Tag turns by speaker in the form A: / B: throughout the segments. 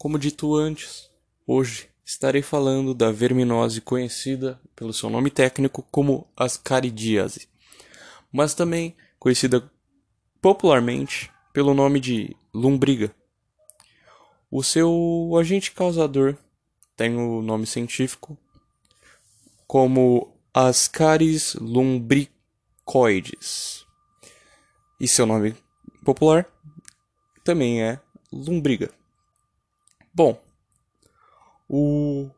A: como dito antes, hoje estarei falando da verminose conhecida pelo seu nome técnico como ascaridíase, mas também conhecida popularmente pelo nome de lombriga. O seu agente causador tem o nome científico como Ascaris lumbricoides. E seu nome popular também é lombriga. Bom, o,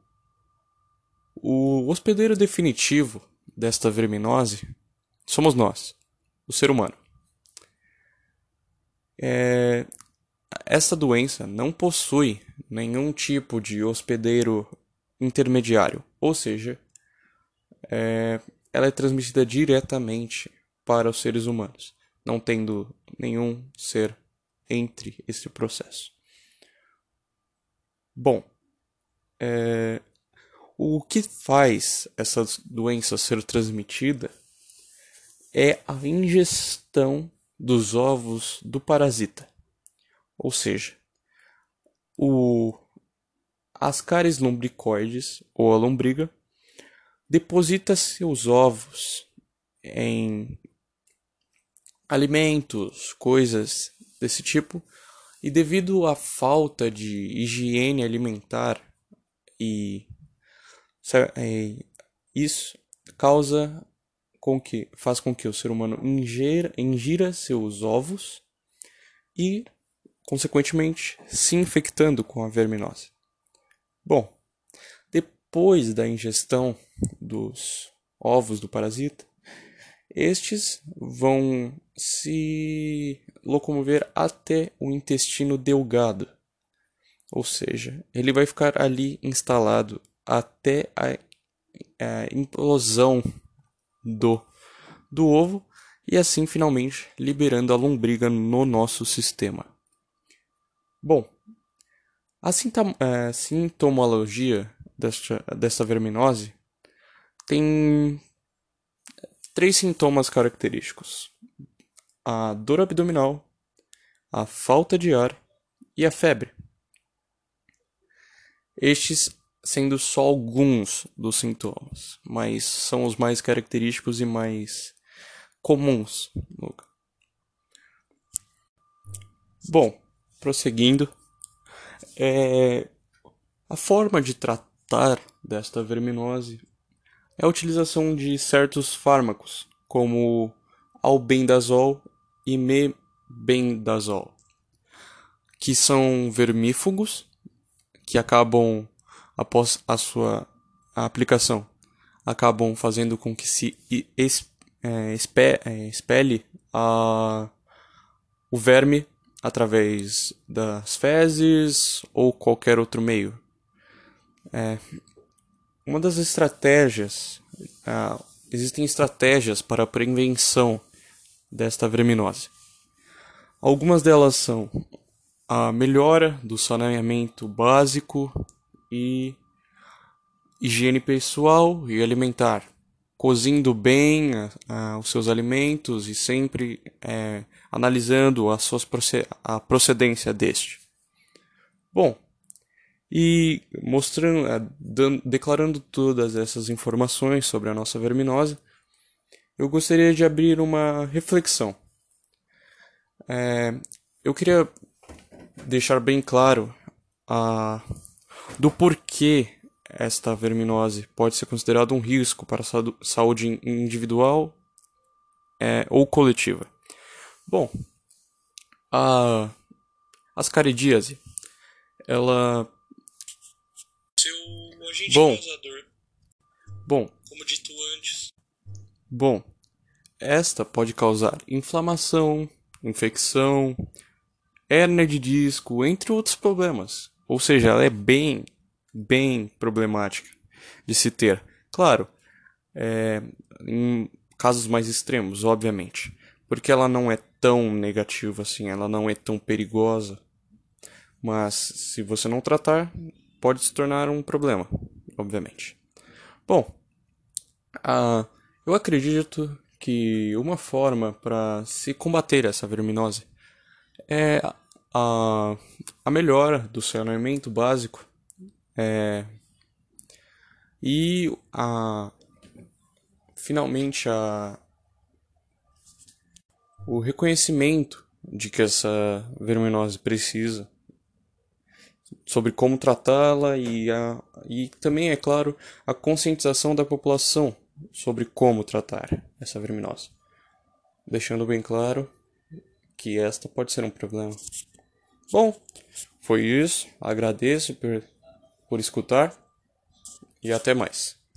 A: o hospedeiro definitivo desta verminose somos nós, o ser humano. É, essa doença não possui nenhum tipo de hospedeiro intermediário, ou seja, é, ela é transmitida diretamente para os seres humanos, não tendo nenhum ser entre esse processo. Bom, é, o que faz essa doença ser transmitida é a ingestão dos ovos do parasita. Ou seja, o Ascaris lumbricoides, ou a lombriga, deposita seus ovos em alimentos, coisas desse tipo, e devido à falta de higiene alimentar e isso causa com que faz com que o ser humano ingira, ingira seus ovos e consequentemente se infectando com a verminose. Bom, depois da ingestão dos ovos do parasita, estes vão se locomover até o intestino delgado, ou seja, ele vai ficar ali instalado até a, a implosão do, do ovo e assim finalmente liberando a lombriga no nosso sistema. Bom, a é, sintomologia desta, desta verminose tem três sintomas característicos: a dor abdominal, a falta de ar e a febre. Estes sendo só alguns dos sintomas, mas são os mais característicos e mais comuns. Bom, prosseguindo, é, a forma de tratar desta verminose é a utilização de certos fármacos, como albendazol e mebendazol, que são vermífugos, que acabam, após a sua aplicação, acabam fazendo com que se é, é, espelhe a, o verme através das fezes ou qualquer outro meio. É, uma das estratégias, uh, existem estratégias para prevenção desta verminose. Algumas delas são a melhora do saneamento básico e higiene pessoal e alimentar, cozindo bem uh, os seus alimentos e sempre uh, analisando a, suas a procedência deste. Bom, e mostrando, dando, declarando todas essas informações sobre a nossa verminose, eu gostaria de abrir uma reflexão. É, eu queria deixar bem claro a, do porquê esta verminose pode ser considerada um risco para a saúde individual é, ou coletiva. Bom, a ascaridíase, ela
B: seu agente
A: bom,
B: causador.
A: Bom,
B: como dito antes.
A: Bom, esta pode causar inflamação, infecção, hérnia de disco, entre outros problemas. Ou seja, ela é bem, bem problemática de se ter. Claro, é, em casos mais extremos, obviamente porque ela não é tão negativa assim, ela não é tão perigosa. Mas se você não tratar, pode se tornar um problema, obviamente. Bom, uh, eu acredito que uma forma para se combater essa verminose é a, a melhora do saneamento básico é, e a, finalmente a, o reconhecimento de que essa verminose precisa, sobre como tratá-la e, a, e também, é claro, a conscientização da população sobre como tratar essa verminose, deixando bem claro que esta pode ser um problema. Bom, foi isso. Agradeço por, por escutar e até mais.